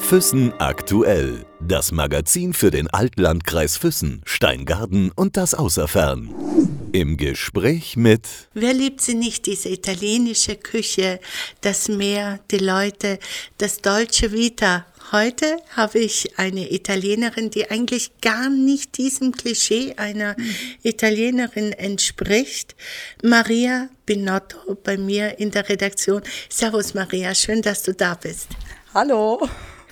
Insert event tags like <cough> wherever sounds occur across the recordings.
Füssen aktuell. Das Magazin für den Altlandkreis Füssen, Steingarten und das Außerfern. Im Gespräch mit Wer liebt sie nicht, diese italienische Küche, das Meer, die Leute, das deutsche Vita. Heute habe ich eine Italienerin, die eigentlich gar nicht diesem Klischee einer Italienerin entspricht. Maria Binotto bei mir in der Redaktion. Servus Maria, schön, dass du da bist. Hallo.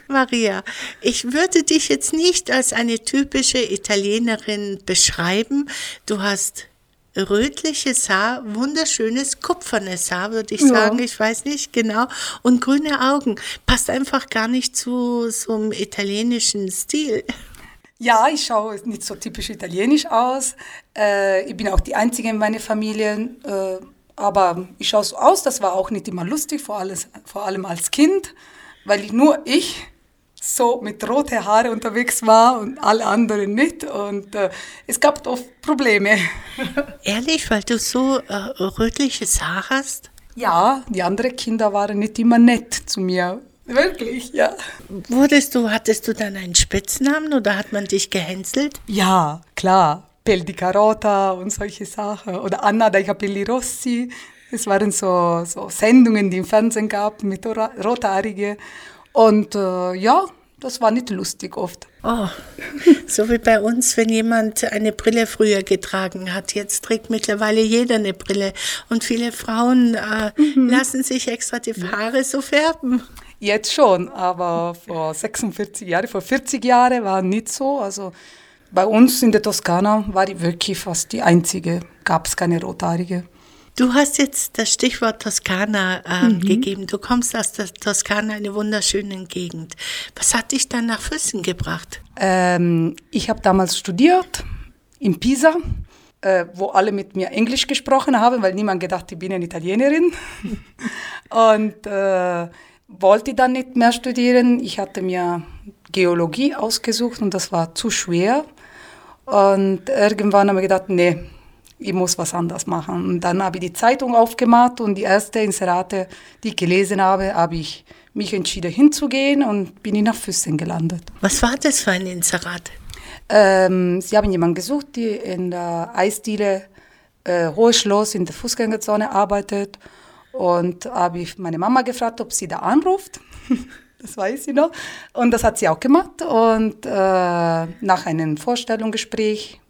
Maria, ich würde dich jetzt nicht als eine typische Italienerin beschreiben. Du hast rötliches Haar, wunderschönes kupfernes Haar, würde ich Ja. sagen. Ich weiß nicht genau. Und grüne Augen. Passt einfach gar nicht zu so einem italienischen Stil. Ja, ich schaue nicht so typisch italienisch aus. Äh, ich bin auch die Einzige in meiner Familie. Äh, aber ich schaue so aus. Das war auch nicht immer lustig, vor, alles, vor allem als Kind, weil ich, nur ich so mit roten Haare unterwegs war und alle anderen nicht. Und äh, es gab oft Probleme. <laughs> Ehrlich, weil du so äh, rötliches Haar hast? Ja, die anderen Kinder waren nicht immer nett zu mir. Wirklich, ja. Wurdest du, hattest du dann einen Spitznamen oder hat man dich gehänselt? Ja, klar. Pel di Carota und solche Sachen. Oder Anna dai Capelli Rossi. Es waren so, so Sendungen, die im Fernsehen gab mit Ora- Rothaarige. Und äh, ja, das war nicht lustig oft. Oh, so wie bei uns, wenn jemand eine Brille früher getragen hat. Jetzt trägt mittlerweile jeder eine Brille. Und viele Frauen äh, lassen sich extra die Haare so färben. Jetzt schon, aber vor 46 Jahren, vor 40 Jahren war nicht so. Also bei uns in der Toskana war ich wirklich fast die Einzige. Gab es keine Rothaarige. Du hast jetzt das Stichwort Toskana ähm, gegeben. Du kommst aus der Toskana, eine wunderschöne Gegend. Was hat dich dann nach Füssen gebracht? Ähm, ich habe damals studiert in Pisa, äh, wo alle mit mir Englisch gesprochen haben, weil niemand gedacht, ich bin eine Italienerin. <laughs> Und äh, wollte dann nicht mehr studieren. Ich hatte mir Geologie ausgesucht und das war zu schwer. Und irgendwann habe ich gedacht, nee, ich muss was anderes machen. Und dann habe ich die Zeitung aufgemacht und die erste Inserate, die ich gelesen habe, habe ich mich entschieden hinzugehen und bin ich nach Füssen gelandet. Was war das für ein Inserat? Ähm, sie haben jemanden gesucht, die in der Eisdiele äh, Hohes Schloss in der Fußgängerzone arbeitet. Und habe ich meine Mama gefragt, ob sie da anruft. <laughs> das weiß sie noch. Und das hat sie auch gemacht. Und äh, nach einem Vorstellungsgespräch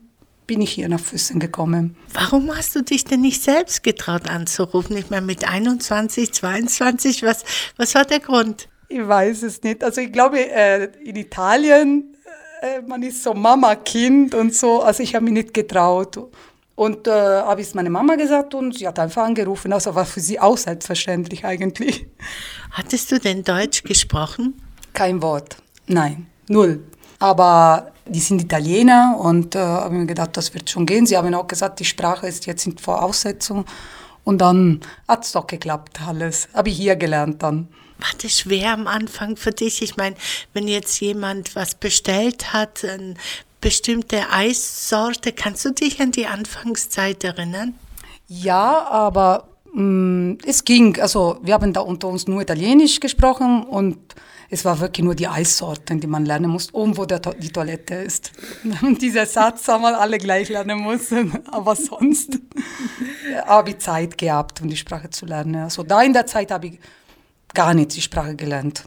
bin ich hier nach Füssen gekommen. Warum hast du dich denn nicht selbst getraut anzurufen? Ich meine, mit 21, 22, was, was war der Grund? Ich weiß es nicht. Also ich glaube, äh, in Italien, äh, man ist so Mama-Kind und so. Also ich habe mich nicht getraut. Und äh, habe ich es meiner Mama gesagt und sie hat einfach angerufen. Also war für sie auch selbstverständlich eigentlich. Hattest du denn Deutsch gesprochen? Kein Wort. Nein, null. Aber die sind Italiener und äh, habe mir gedacht, das wird schon gehen. Sie haben auch gesagt, die Sprache ist jetzt in Voraussetzung. Und dann hat es doch geklappt alles. Habe ich hier gelernt dann. War das schwer am Anfang für dich? Ich meine, wenn jetzt jemand was bestellt hat, eine bestimmte Eissorte, kannst du dich an die Anfangszeit erinnern? Ja, aber es ging. Also wir haben da unter uns nur Italienisch gesprochen und es war wirklich nur die Eissorten, die man lernen muss, und wo To- die Toilette ist. <laughs> Dieser Satz haben wir alle gleich lernen müssen, <laughs> aber sonst <laughs> habe ich Zeit gehabt, um die Sprache zu lernen. Also da in der Zeit habe ich gar nicht die Sprache gelernt.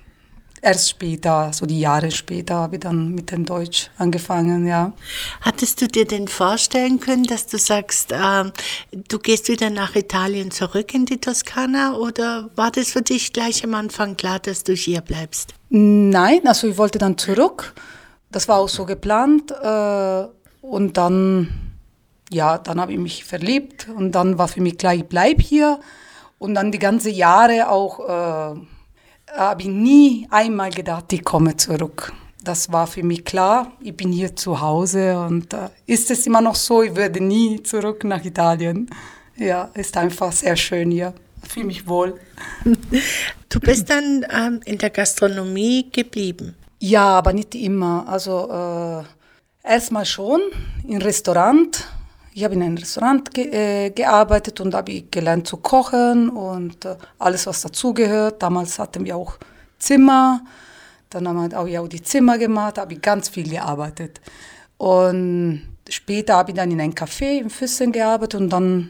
Erst später, so die Jahre später, habe ich dann mit dem Deutsch angefangen, ja. Hattest du dir denn vorstellen können, dass du sagst, ähm, du gehst wieder nach Italien zurück in die Toskana oder war das für dich gleich am Anfang klar, dass du hier bleibst? Nein, also ich wollte dann zurück. Das war auch so geplant. Äh, und dann, ja, dann habe ich mich verliebt und dann war für mich klar, ich bleibe hier. Und dann die ganzen Jahre auch äh, habe ich nie einmal gedacht, ich komme zurück. Das war für mich klar, ich bin hier zu Hause und äh, ist es immer noch so, ich werde nie zurück nach Italien. Ja, ist einfach sehr schön hier. Fühle mich wohl. <laughs> Du bist dann ähm, in der Gastronomie geblieben. Ja, aber nicht immer. Also äh, erstmal schon im Restaurant. Ich habe in einem Restaurant ge äh, gearbeitet und habe gelernt zu kochen und äh, alles, was dazugehört. Damals hatten wir auch Zimmer. Dann haben wir auch die Zimmer gemacht, habe ich ganz viel gearbeitet. Und später habe ich dann in einem Café in Füssen gearbeitet und dann,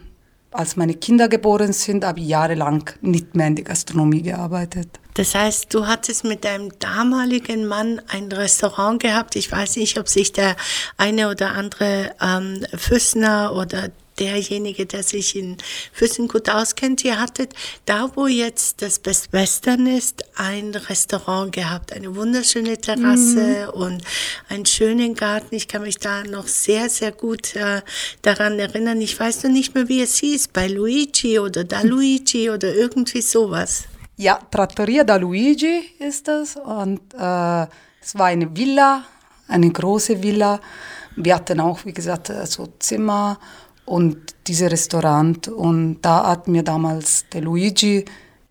als meine Kinder geboren sind, habe ich jahrelang nicht mehr in der Gastronomie gearbeitet. Das heißt, du hattest mit deinem damaligen Mann ein Restaurant gehabt. Ich weiß nicht, ob sich der eine oder andere ähm, Füssner oder derjenige, der sich in Füssen gut auskennt, ihr hattet da, wo jetzt das Best Western ist, ein Restaurant gehabt, eine wunderschöne Terrasse mhm. und einen schönen Garten. Ich kann mich da noch sehr, sehr gut äh, daran erinnern. Ich weiß noch nicht mehr, wie es hieß, bei Luigi oder da <laughs> Luigi oder irgendwie sowas. Ja, Trattoria da Luigi ist es und äh, es war eine Villa, eine große Villa. Wir hatten auch, wie gesagt, äh, so Zimmer und dieses Restaurant und da hat mir damals der Luigi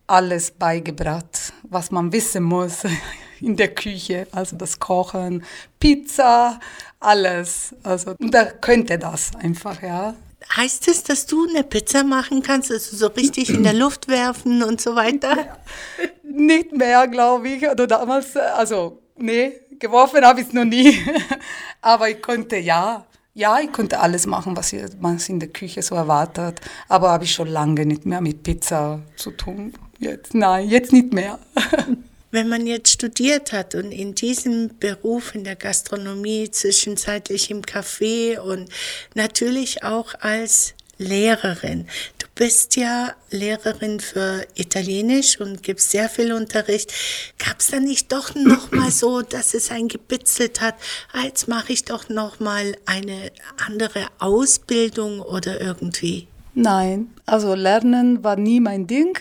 alles beigebracht, was man wissen muss <laughs> in der Küche, also das Kochen, Pizza, alles. Also und er könnte das einfach, ja. Heißt es, dass du eine Pizza machen kannst, also so richtig in der Luft werfen und so weiter? <laughs> Nicht mehr, glaube ich. Oder damals, also, nee, geworfen habe ich es noch nie. <laughs> Aber ich konnte, ja, ja, ich konnte alles machen, was man in der Küche so erwartet. Aber habe ich schon lange nicht mehr mit Pizza zu tun. Jetzt, nein, jetzt nicht mehr. <laughs> Wenn man jetzt studiert hat und in diesem Beruf in der Gastronomie, zwischenzeitlich im Café und natürlich auch als Lehrerin. Bist ja Lehrerin für Italienisch und gibst sehr viel Unterricht. Gab es da nicht doch noch mal so, dass es ein gebitzelt hat, ah, jetzt mache ich doch noch mal eine andere Ausbildung oder irgendwie? Nein, also Lernen war nie mein Ding.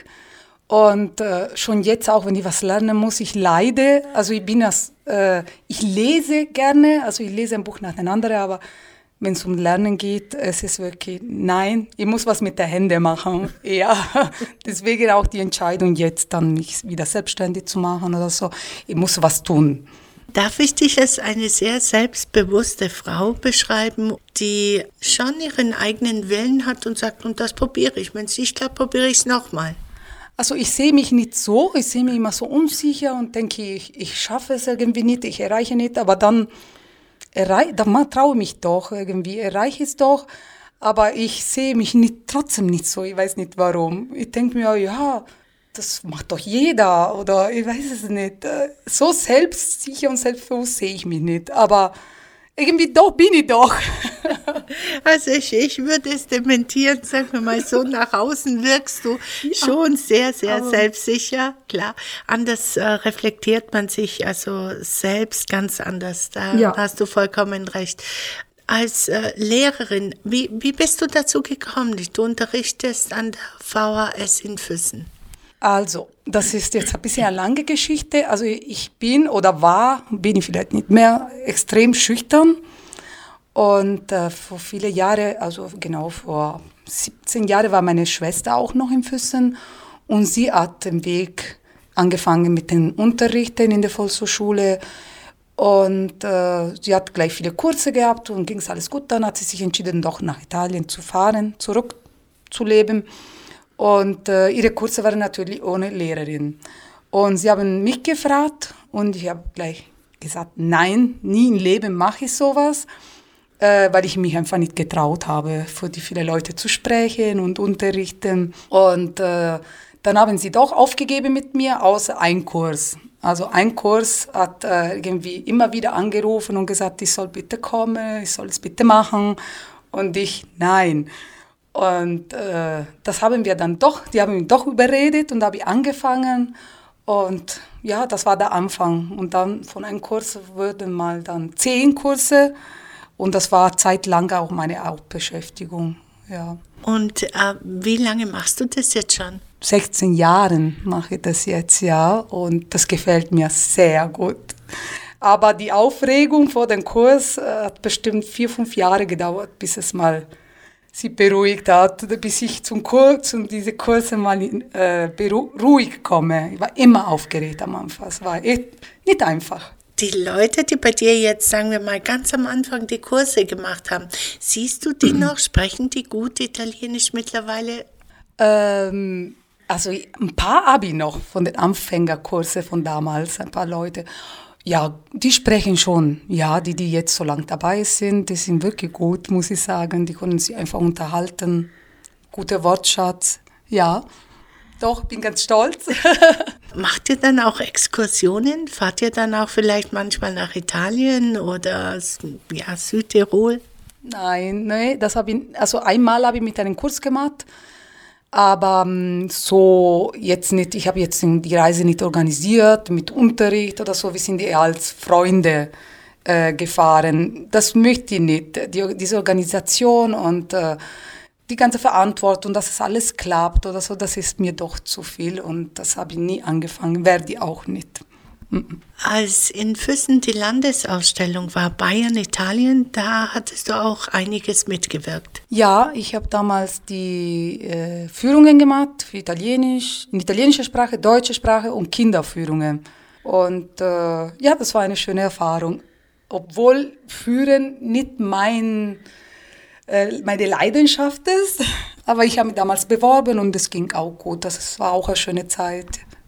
Und äh, schon jetzt auch, wenn ich was lernen muss, ich leide. Also ich bin das, äh, ich lese gerne, also ich lese ein Buch nach dem anderen, aber wenn es um Lernen geht, es ist wirklich, nein, ich muss was mit der Hände machen. <laughs> Ja, deswegen auch die Entscheidung jetzt dann mich wieder selbstständig zu machen oder so. Ich muss was tun. Darf ich dich als eine sehr selbstbewusste Frau beschreiben, die schon ihren eigenen Willen hat und sagt, und das probiere ich. Wenn es nicht klappt, probiere ich es nochmal. Also ich sehe mich nicht so, ich sehe mich immer so unsicher und denke, ich, ich schaffe es irgendwie nicht, ich erreiche nicht, aber dann, errei dann traue ich mich doch irgendwie, erreiche es doch, aber ich sehe mich nicht, trotzdem nicht so, ich weiß nicht warum. Ich denke mir, ja, das macht doch jeder oder ich weiß es nicht. So selbstsicher und selbstbewusst sehe ich mich nicht, aber irgendwie doch bin ich doch. <laughs> <laughs> Also ich, ich würde es dementieren, sagen wir mal so, nach außen wirkst du ja, schon sehr, sehr selbstsicher, klar. Anders äh, reflektiert man sich also selbst ganz anders, da ja. hast du vollkommen recht. Als äh, Lehrerin, wie, wie bist du dazu gekommen? Du unterrichtest an der VHS in Füssen. Also, das ist jetzt ein bisschen eine lange Geschichte. Also ich bin oder war, bin ich vielleicht nicht mehr, extrem schüchtern. Und äh, vor viele Jahre, also genau vor 17 Jahren, war meine Schwester auch noch in Füssen. Und sie hat den Weg angefangen mit den Unterrichten in der Volkshochschule. Und äh, sie hat gleich viele Kurse gehabt und ging es alles gut. Dann hat sie sich entschieden, doch nach Italien zu fahren, zurückzuleben. Und äh, ihre Kurse waren natürlich ohne Lehrerin. Und sie haben mich gefragt und ich habe gleich gesagt, nein, nie im Leben mache ich sowas, äh, weil ich mich einfach nicht getraut habe, vor die viele Leute zu sprechen und unterrichten. Und äh, dann haben sie doch aufgegeben mit mir, außer ein Kurs. Also ein Kurs hat äh, irgendwie immer wieder angerufen und gesagt, ich soll bitte kommen, ich soll es bitte machen. Und ich, nein. Und äh, das haben wir dann doch, die haben mich doch überredet und habe ich angefangen. Und ja, das war der Anfang. Und dann von einem Kurs wurden mal dann zehn Kurse. Und das war zeitlang auch meine Hauptbeschäftigung. Ja. Und äh, wie lange machst du das jetzt schon? 16 Jahren mache ich das jetzt, ja. Und das gefällt mir sehr gut. Aber die Aufregung vor dem Kurs äh, hat bestimmt vier, fünf Jahre gedauert, bis es mal sie beruhigt hat, bis ich zum Kurs und diese Kurse mal äh, ruhig komme. Ich war immer aufgeregt am Anfang. Es war echt nicht einfach. Die Leute, die bei dir jetzt, sagen wir mal, ganz am Anfang die Kurse gemacht haben, siehst du die noch? Sprechen die gut Italienisch mittlerweile? Ähm, also ein paar habe ich noch von den Anfängerkursen von damals, ein paar Leute. Ja, die sprechen schon. Ja, die, die jetzt so lang dabei sind, die sind wirklich gut, muss ich sagen. Die können sich einfach unterhalten. Guter Wortschatz. Ja, doch, bin ganz stolz. <laughs> Macht ihr dann auch Exkursionen? Fahrt ihr dann auch vielleicht manchmal nach Italien oder ja, Südtirol? Nein, nee, das habe ich, also einmal habe ich mit einem Kurs gemacht aber ähm, so jetzt nicht, ich habe jetzt die Reise nicht organisiert mit Unterricht oder so, wir sind eher als Freunde äh, gefahren. Das möchte ich nicht, die, diese Organisation und äh, die ganze Verantwortung, dass es alles klappt oder so, das ist mir doch zu viel und das habe ich nie angefangen, werde ich auch nicht. Als in Füssen die Landesausstellung war, Bayern, Italien, da hattest du auch einiges mitgewirkt. Ja, ich habe damals die äh, Führungen gemacht für Italienisch, in italienischer Sprache, deutsche Sprache und Kinderführungen. Und äh, ja, das war eine schöne Erfahrung. Obwohl Führen nicht mein, meine Leidenschaft ist, aber ich habe mich damals beworben und es ging auch gut. Das war auch eine schöne Zeit.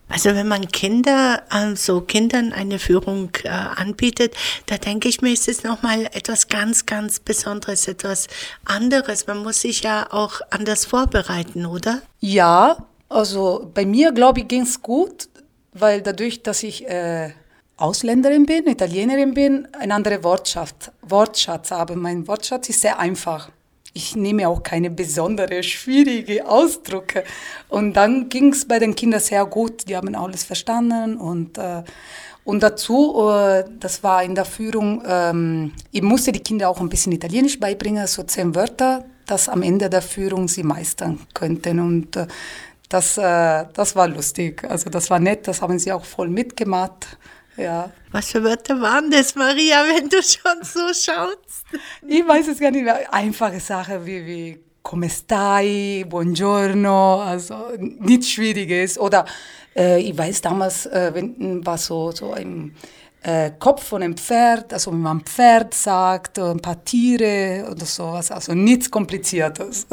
Also wenn man Kinder, also Kindern eine Führung äh, anbietet, da denke ich mir, ist es nochmal etwas ganz, ganz Besonderes, etwas anderes. Man muss sich ja auch anders vorbereiten, oder? Ja, also bei mir, glaube ich, ging es gut, weil dadurch, dass ich äh, Ausländerin bin, Italienerin bin, ein anderer Wortschatz, Wortschatz habe. Mein Wortschatz ist sehr einfach ich nehme auch keine besondere, schwierige Ausdrücke. Und dann ging es bei den Kindern sehr gut. Die haben alles verstanden und äh, und dazu, äh, das war in der Führung, ähm, ich musste die Kinder auch ein bisschen Italienisch beibringen, so zehn Wörter, dass am Ende der Führung sie meistern könnten. Und äh, das, äh, das war lustig. Also das war nett, das haben sie auch voll mitgemacht. Ja. Was für Wörter waren das, Maria, wenn du schon so schaust? Ich weiß es gar nicht. Einfache Sachen wie, wie come stai, buongiorno, also nichts Schwieriges. Oder äh, ich weiß damals, äh, wenn, war so, so ein äh, Kopf von einem Pferd, also wenn man Pferd sagt, ein paar Tiere oder sowas, also nichts Kompliziertes.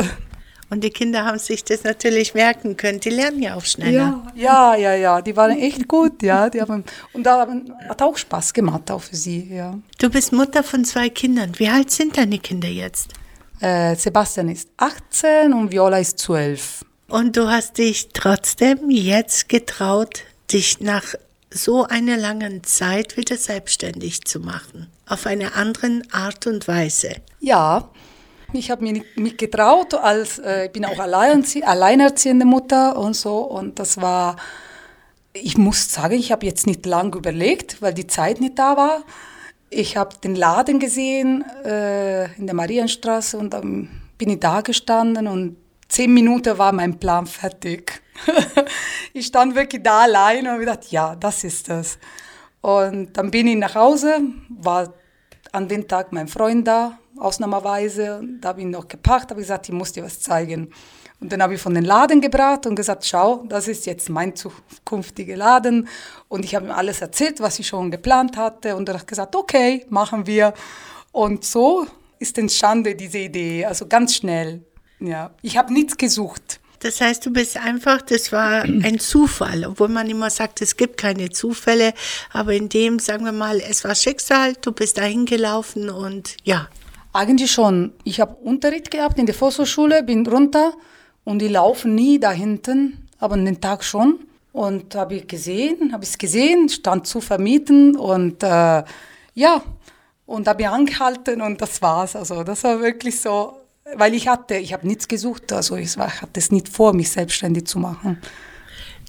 Und die Kinder haben sich das natürlich merken können. Die lernen ja auch schneller. Ja, ja, ja, ja. Die waren echt gut, ja. Die haben, und da hat auch Spaß gemacht, auch für sie, ja. Du bist Mutter von zwei Kindern. Wie alt sind deine Kinder jetzt? Äh, Sebastian ist 18 und Viola ist 12. Und du hast dich trotzdem jetzt getraut, dich nach so einer langen Zeit wieder selbstständig zu machen. Auf eine andere Art und Weise. Ja, ich habe mich nicht getraut, als äh, ich bin auch alleinerziehende Mutter und so. Und das war, ich muss sagen, ich habe jetzt nicht lange überlegt, weil die Zeit nicht da war. Ich habe den Laden gesehen äh, in der Marienstraße und dann bin ich da gestanden und zehn Minuten war mein Plan fertig. <laughs> ich stand wirklich da allein und habe gedacht, ja, das ist das. Und dann bin ich nach Hause, war an dem Tag mein Freund da, ausnahmsweise. Da habe ich ihn noch gepackt, habe gesagt, ich muss dir was zeigen. Und dann habe ich von den Laden gebracht und gesagt, schau, das ist jetzt mein zukünftiger Laden. Und ich habe ihm alles erzählt, was ich schon geplant hatte. Und er hat gesagt, okay, machen wir. Und so ist entstanden diese Idee, also ganz schnell. Ja, ich habe nichts gesucht. Das heißt, du bist einfach, das war ein Zufall, obwohl man immer sagt, es gibt keine Zufälle, aber in dem, sagen wir mal, es war Schicksal, du bist dahin gelaufen und ja. Eigentlich schon. Ich habe Unterricht gehabt in der Volkshochschule, bin runter und die laufen nie da hinten, aber den Tag schon. Und habe ich gesehen, habe ich es gesehen, stand zu vermieten und äh, ja, und habe ich angehalten und das war's. Also das war wirklich so weil ich hatte, ich habe nichts gesucht, also ich hatte es nicht vor, mich selbstständig zu machen.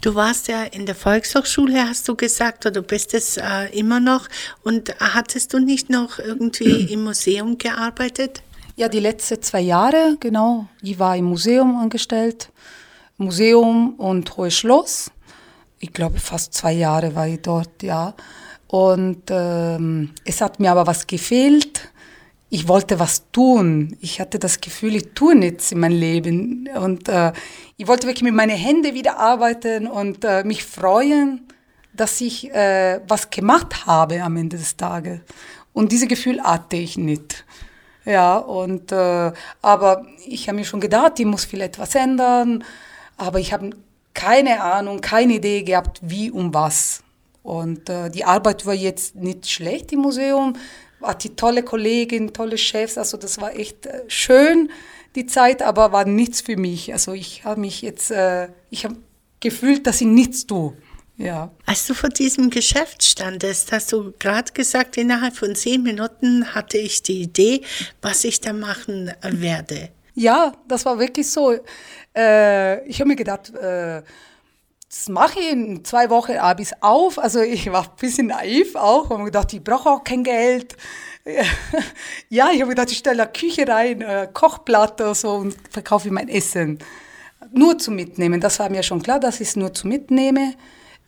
Du warst ja in der Volkshochschule, hast du gesagt, oder du bist es äh, immer noch. Und hattest du nicht noch irgendwie <clears throat> im Museum gearbeitet? Ja, die letzten zwei Jahre, genau. Ich war im Museum angestellt. Museum und Hohes Schloss. Ich glaube, fast zwei Jahre war ich dort, ja. Und ähm, es hat mir aber was gefehlt ich wollte was tun. Ich hatte das Gefühl, ich tue nichts in meinem Leben. Und äh, ich wollte wirklich mit meinen Händen wieder arbeiten und äh, mich freuen, dass ich äh, was gemacht habe am Ende des Tages. Und dieses Gefühl hatte ich nicht. Ja, und äh, aber ich habe mir schon gedacht, ich muss viel etwas ändern, aber ich habe keine Ahnung, keine Idee gehabt, wie und was. Und äh, die Arbeit war jetzt nicht schlecht im Museum, hatte tolle Kollegin, tolle Chefs, also das war echt äh, schön die Zeit, aber war nichts für mich. Also ich habe mich jetzt, äh, ich habe gefühlt, dass ich nichts tue. Ja. Als du vor diesem Geschäft standest, hast du gerade gesagt, innerhalb von zehn Minuten hatte ich die Idee, was ich da machen werde. Ja, das war wirklich so. Äh, ich habe mir gedacht, äh, das mache ich in zwei Wochen ich auf. Also ich war ein bisschen naiv auch und gedacht, ich brauche auch kein Geld. <laughs> ja, ich habe gedacht, ich stelle eine Küche rein, eine Kochplatte so und verkaufe mein Essen. Nur zum Mitnehmen. Das war mir schon klar, dass ich es nur zum Mitnehmen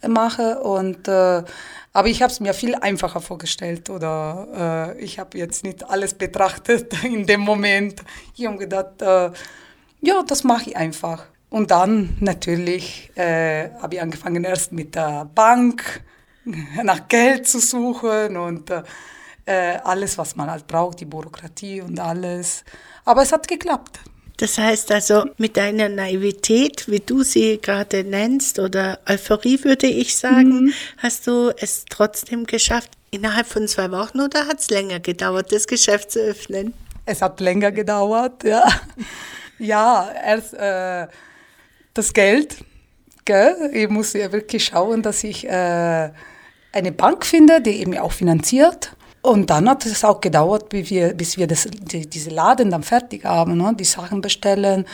mache. Und, äh, aber ich habe es mir viel einfacher vorgestellt oder äh, ich habe jetzt nicht alles betrachtet <laughs> in dem Moment. Ich habe gedacht, äh, ja, das mache ich einfach. Und dann natürlich äh, habe ich angefangen erst mit der Bank nach Geld zu suchen und äh, alles, was man halt braucht, die Bürokratie und alles. Aber es hat geklappt. Das heißt also, mit deiner Naivität, wie du sie gerade nennst, oder Euphorie würde ich sagen, mhm. hast du es trotzdem geschafft, innerhalb von zwei Wochen oder hat es länger gedauert, das Geschäft zu öffnen? Es hat länger gedauert, ja. ja, erst äh, das Geld. Gell? Ich muss ja wirklich schauen, dass ich äh, eine Bank finde, die eben auch finanziert. Und dann hat es auch gedauert, bis wir, bis wir das, die, diese Laden dann fertig haben, ne? die Sachen bestellen.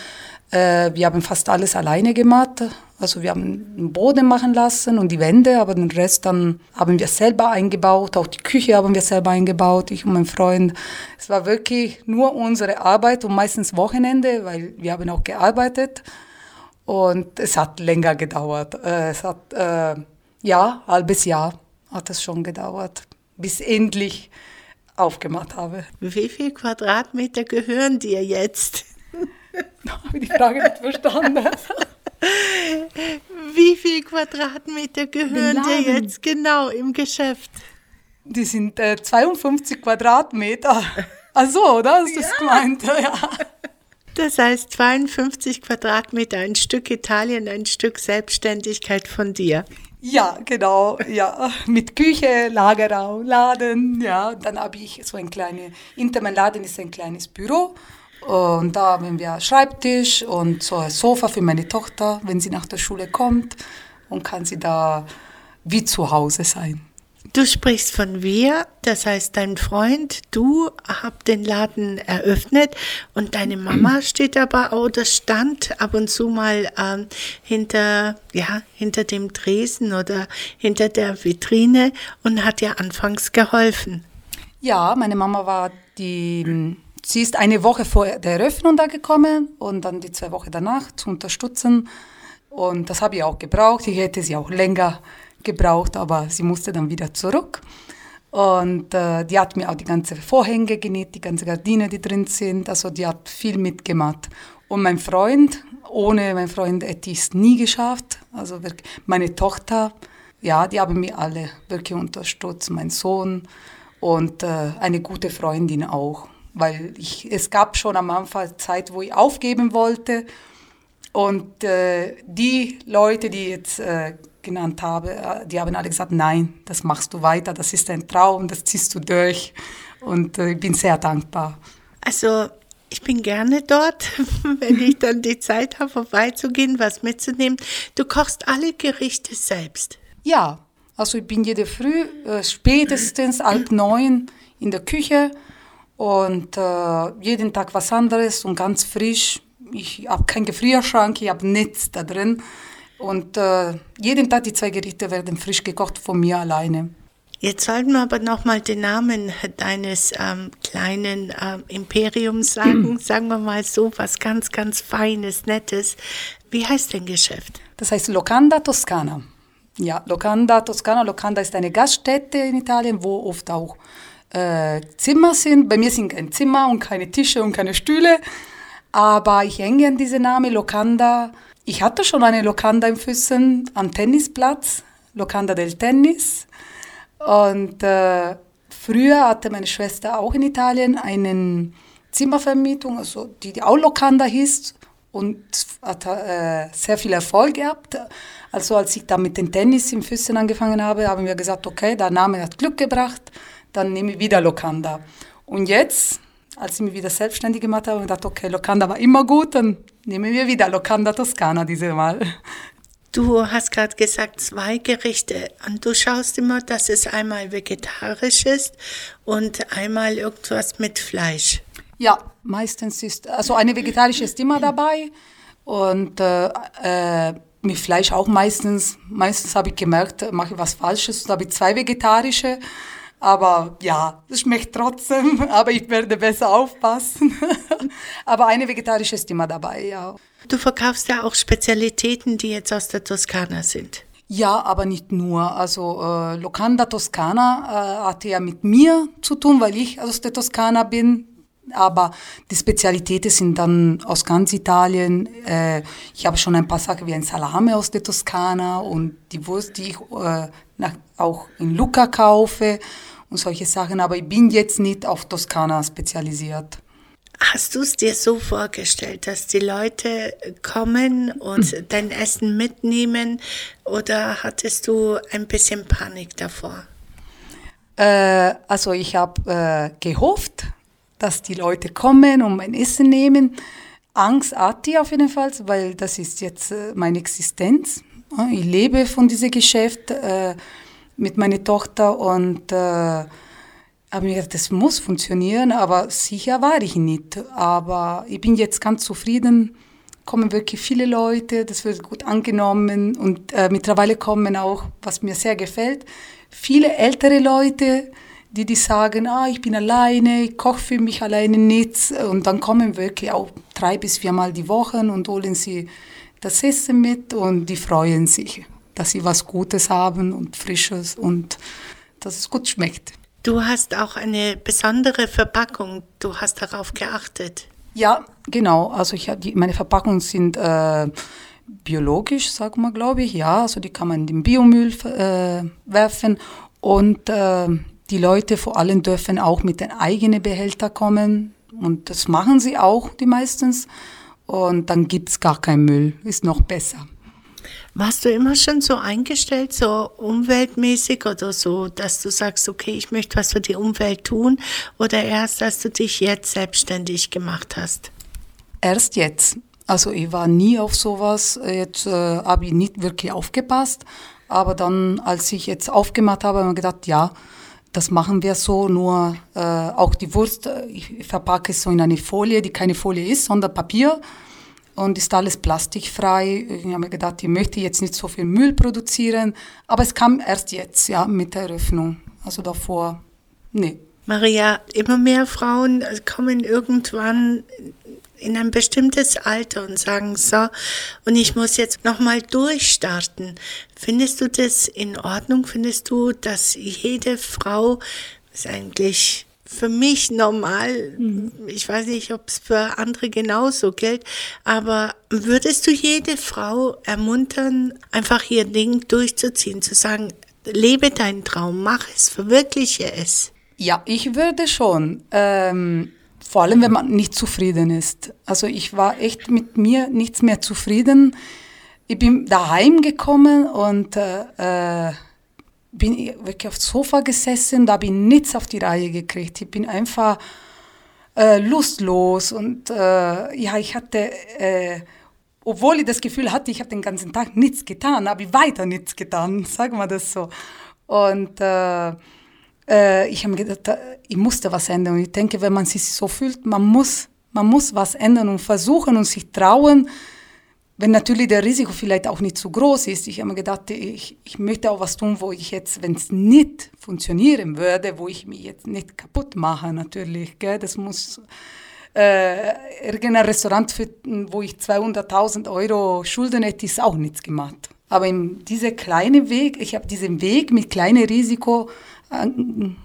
Äh, wir haben fast alles alleine gemacht. Also wir haben den Boden machen lassen und die Wände, aber den Rest dann haben wir selber eingebaut. Auch die Küche haben wir selber eingebaut, ich und mein Freund. Es war wirklich nur unsere Arbeit und meistens Wochenende, weil wir haben auch gearbeitet. Und es hat länger gedauert. Äh, es hat, äh, ja, halbes Jahr hat es schon gedauert bis endlich aufgemacht habe. Wie viele Quadratmeter gehören dir jetzt? habe ich die Frage nicht verstanden. <laughs> Wie viele Quadratmeter gehören dir jetzt genau im Geschäft? Die sind äh, 52 Quadratmeter. Ach so, oder? Ist das ja. gemeint? Ja. Das heißt 52 Quadratmeter, ein Stück Italien, ein Stück Selbstständigkeit von dir. Ja, genau, ja. Mit Küche, Lagerraum, Laden, ja. Dann habe ich so ein kleines, hinter meinem Laden ist ein kleines Büro. Und da haben wir Schreibtisch und so ein Sofa für meine Tochter, wenn sie nach der Schule kommt. Und kann sie da wie zu Hause sein. Du sprichst von wir, das heißt dein Freund, du habt den Laden eröffnet und deine Mama <clears throat> steht aber oder stand ab und zu mal ähm, hinter, ja, hinter dem Tresen oder hinter der Vitrine und hat dir anfangs geholfen. Ja, meine Mama war die, sie ist eine Woche vor der Eröffnung da gekommen und dann die zwei Wochen danach zu unterstützen. Und das habe ich auch gebraucht. Ich hätte sie auch länger gebraucht, aber sie musste dann wieder zurück. Und äh, die hat mir auch die ganzen Vorhänge genäht, die ganzen Gardinen, die drin sind. Also die hat viel mitgemacht. Und mein Freund, ohne mein Freund hätte ich es nie geschafft. Also wirklich, meine Tochter, ja, die haben mich alle wirklich unterstützt. Mein Sohn und äh, eine gute Freundin auch. Weil ich, es gab schon am Anfang Zeit, wo ich aufgeben wollte. Und äh, die Leute, die jetzt äh, genannt habe, äh, die haben alle gesagt, nein, das machst du weiter, das ist ein Traum, das ziehst du durch. Und äh, ich bin sehr dankbar. Also ich bin gerne dort, <laughs> wenn ich dann die Zeit habe, vorbeizugehen, was mitzunehmen. Du kochst alle Gerichte selbst. Ja, also ich bin jede Früh äh, spätestens halb neun in der Küche und äh, jeden Tag was anderes und ganz frisch. Ich habe keinen Gefrierschrank, ich habe nichts da drin. Und äh, jeden Tag die zwei Gerichte werden frisch gekocht von mir alleine. Jetzt sollten wir aber nochmal den Namen deines ähm, kleinen ähm, Imperiums sagen. <clears throat> sagen wir mal so, was ganz, ganz Feines, Nettes. Wie heißt dein Geschäft? Das heißt Locanda Toscana. Ja, Locanda Toscana. Locanda ist eine Gaststätte in Italien, wo oft auch äh, Zimmer sind. Bei mir sind kein Zimmer und keine Tische und keine Stühle. Aber ich hänge an diese Name Locanda ich hatte schon eine Lokanda im Füssen am Tennisplatz. Locanda del Tennis. Und äh, früher hatte meine Schwester auch in Italien eine Zimmervermietung, also die, die auch Locanda hieß und hat äh, sehr viel Erfolg gehabt. Also als ich da mit dem Tennis im Füssen angefangen habe, haben wir gesagt, okay, der Name hat Glück gebracht, dann nehme ich wieder Locanda. Und jetzt, als ich mich wieder selbstständig gemacht habe, habe ich gedacht, okay, Locanda war immer gut, dann nehmen wir wieder Locanda Toscana diese Mal. Du hast gerade gesagt, zwei Gerichte. Und du schaust immer, dass es einmal vegetarisch ist und einmal irgendwas mit Fleisch. Ja, meistens ist, also eine vegetarische ist immer dabei und äh, äh, mit Fleisch auch meistens. Meistens habe ich gemerkt, mache ich was Falsches, da habe ich zwei vegetarische. Aber ja, es schmeckt trotzdem, <laughs> aber ich werde besser aufpassen. <laughs> aber eine vegetarische ist immer dabei, ja. Du verkaufst ja auch Spezialitäten, die jetzt aus der Toskana sind. Ja, aber nicht nur. Also äh, Locanda Toscana äh, hatte ja mit mir zu tun, weil ich aus der Toskana bin. Aber die Spezialitäten sind dann aus ganz Italien. Äh, ich habe schon ein paar Sachen wie ein Salame aus der Toskana und die Wurst, die ich äh, nach, auch in Lucca kaufe und solche Sachen. Aber ich bin jetzt nicht auf Toskana spezialisiert. Hast du es dir so vorgestellt, dass die Leute kommen und mhm. dein Essen mitnehmen oder hattest du ein bisschen Panik davor? Äh, also ich habe äh, gehofft, dass die Leute kommen und mein Essen nehmen. Angst hatte ich auf jeden Fall, weil das ist jetzt äh, meine Existenz. Ich lebe von diesem Geschäft äh, mit meiner Tochter und äh, habe mir gedacht, das muss funktionieren, aber sicher war ich nicht. Aber ich bin jetzt ganz zufrieden. Kommen wirklich viele Leute, das wird gut angenommen und äh, mittlerweile kommen auch, was mir sehr gefällt, viele ältere Leute, die die sagen, ah, ich bin alleine, ich koche für mich alleine nichts und dann kommen wirklich auch drei bis viermal die Woche und holen sie das Essen mit und die freuen sich, dass sie was Gutes haben und Frisches und dass es gut schmeckt. Du hast auch eine besondere Verpackung. Du hast darauf geachtet. Ja, genau. Also ich, die, meine Verpackungen sind äh, biologisch, sagen wir, glaube ich. Ja, also die kann man in den Biomüll äh, werfen. Und äh, die Leute vor allem dürfen auch mit den eigenen Behälter kommen. Und das machen sie auch, die meistens. Und dann gibt es gar keinen Müll. Ist noch besser. Warst du immer schon so eingestellt, so umweltmäßig oder so, dass du sagst, okay, ich möchte was für die Umwelt tun? Oder erst, als du dich jetzt selbstständig gemacht hast? Erst jetzt. Also ich war nie auf sowas, jetzt äh, habe ich nicht wirklich aufgepasst. Aber dann, als ich jetzt aufgemacht habe, habe ich gedacht, ja, das machen wir so, nur äh, auch die Wurst, äh, ich verpacke es so in eine Folie, die keine Folie ist, sondern Papier und ist alles plastikfrei. Ich habe mir gedacht, ich möchte jetzt nicht so viel Müll produzieren, aber es kam erst jetzt, ja, mit der Eröffnung. Also davor, nee. Maria, immer mehr Frauen kommen irgendwann in ein bestimmtes Alter und sagen so, und ich muss jetzt nochmal durchstarten. Findest du das in Ordnung? Findest du, dass jede Frau, ist eigentlich für mich normal. Mhm. Ich weiß nicht, ob es für andere genauso gilt. Aber würdest du jede Frau ermuntern, einfach ihr Ding durchzuziehen, zu sagen, lebe deinen Traum, mach es, verwirkliche es? Ja, ich würde schon. Ähm, vor allem, wenn man nicht zufrieden ist. Also ich war echt mit mir nichts mehr zufrieden. Ich bin daheim gekommen und äh, äh bin ich wirklich aufs Sofa gesessen, da bin ich nichts auf die Reihe gekriegt. Ich bin einfach äh, lustlos und äh, ja, ich hatte, äh, obwohl ich das Gefühl hatte, ich habe den ganzen Tag nichts getan, habe ich weiter nichts getan, <laughs> sagen wir das so. Und äh, äh, ich habe gedacht, ich musste was ändern. Und ich denke, wenn man sich so fühlt, man muss, man muss was ändern und versuchen und sich trauen, wenn natürlich der Risiko vielleicht auch nicht zu groß ist. Ich habe mir gedacht, ich, ich möchte auch was tun, wo ich jetzt, wenn es nicht funktionieren würde, wo ich mich jetzt nicht kaputt mache natürlich. Gell? Das muss äh, irgendein Restaurant, finden, wo ich 200.000 Euro Schulden hätte, ist auch nichts gemacht. Aber in dieser kleinen Weg, ich habe diesen Weg mit kleinem Risiko äh,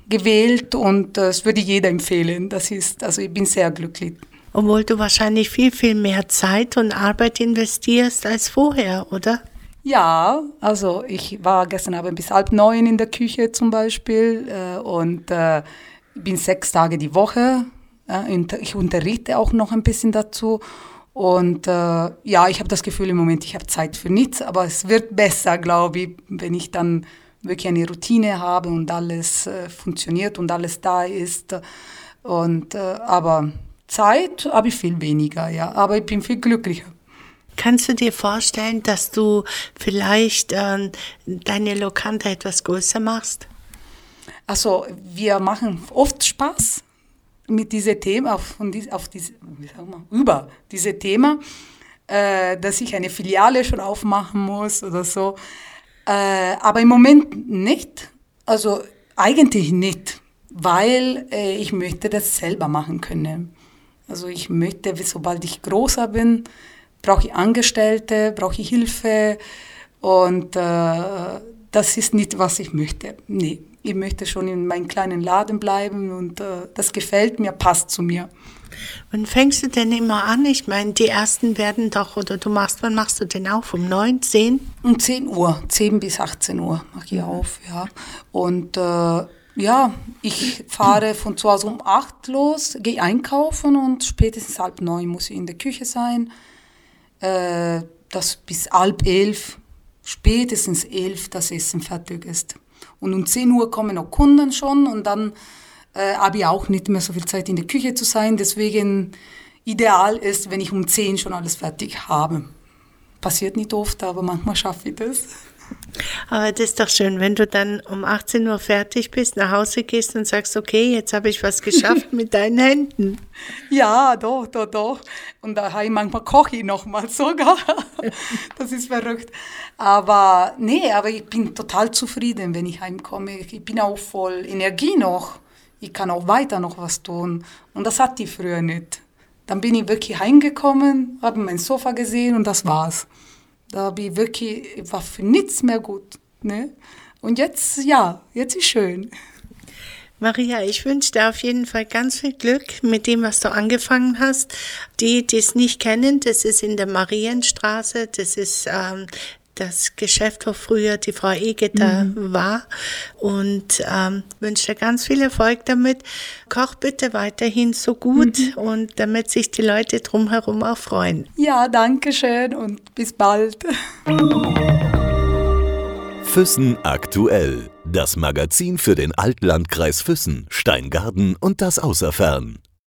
gewählt und das würde jeder empfehlen. Das ist, also ich bin sehr glücklich obwohl du wahrscheinlich viel, viel mehr Zeit und Arbeit investierst als vorher, oder? Ja, also ich war gestern Abend bis halb neun in der Küche zum Beispiel äh, und äh, bin sechs Tage die Woche. Äh, ich unterrichte auch noch ein bisschen dazu. Und äh, ja, ich habe das Gefühl im Moment, ich habe Zeit für nichts, aber es wird besser, glaube ich, wenn ich dann wirklich eine Routine habe und alles äh, funktioniert und alles da ist. Und, äh, aber Zeit habe ich viel weniger, ja, aber ich bin viel glücklicher. Kannst du dir vorstellen, dass du vielleicht ähm, deine Lokante etwas größer machst? Also wir machen oft Spaß mit diesem Thema, auf, auf diese, über dieses Thema, äh, dass ich eine Filiale schon aufmachen muss oder so. Äh, aber im Moment nicht. Also eigentlich nicht, weil äh, ich möchte das selber machen können. Also ich möchte, sobald ich größer bin, brauche ich Angestellte, brauche ich Hilfe und äh, das ist nicht, was ich möchte. Nee, ich möchte schon in meinem kleinen Laden bleiben und äh, das gefällt mir, passt zu mir. Wann fängst du denn immer an? Ich meine, die ersten werden doch, oder du machst, wann machst du denn auf? Um 9, 10? Um 10 Uhr, 10 bis 18 Uhr mache ich auf, ja. Und äh, ja, ich fahre von zu Hause um 8 los, gehe einkaufen und spätestens halb neun muss ich in der Küche sein äh, dass bis halb elf, spätestens elf das Essen fertig ist. Und um 10 Uhr kommen auch Kunden schon und dann äh, habe ich auch nicht mehr so viel Zeit in der Küche zu sein. Deswegen ideal ist, wenn ich um 10 schon alles fertig habe. Passiert nicht oft, aber manchmal schaffe ich das. Aber das ist doch schön, wenn du dann um 18 Uhr fertig bist, nach Hause gehst und sagst, okay, jetzt habe ich was geschafft <laughs> mit deinen Händen. Ja, doch, doch, doch. Und daheim manchmal koche ich nochmal sogar. <laughs> Das ist verrückt. Aber nee, aber ich bin total zufrieden, wenn ich heimkomme. Ich bin auch voll Energie noch. Ich kann auch weiter noch was tun. Und das hatte ich früher nicht. Dann bin ich wirklich heimgekommen, habe mein Sofa gesehen und das war's. Da habe ich wirklich, war für nichts mehr gut. Ne? Und jetzt, ja, jetzt ist schön. Maria, ich wünsche dir auf jeden Fall ganz viel Glück mit dem, was du angefangen hast. Die, die es nicht kennen, das ist in der Marienstraße, das ist ähm, das Geschäft, wo früher die Frau Egeter mhm. war. Und ähm, wünsche dir ganz viel Erfolg damit. Koch bitte weiterhin so gut mhm. und damit sich die Leute drumherum auch freuen. Ja, danke schön und bis bald. Füssen aktuell. Das Magazin für den Altlandkreis Füssen, Steingarten und das Außerfern.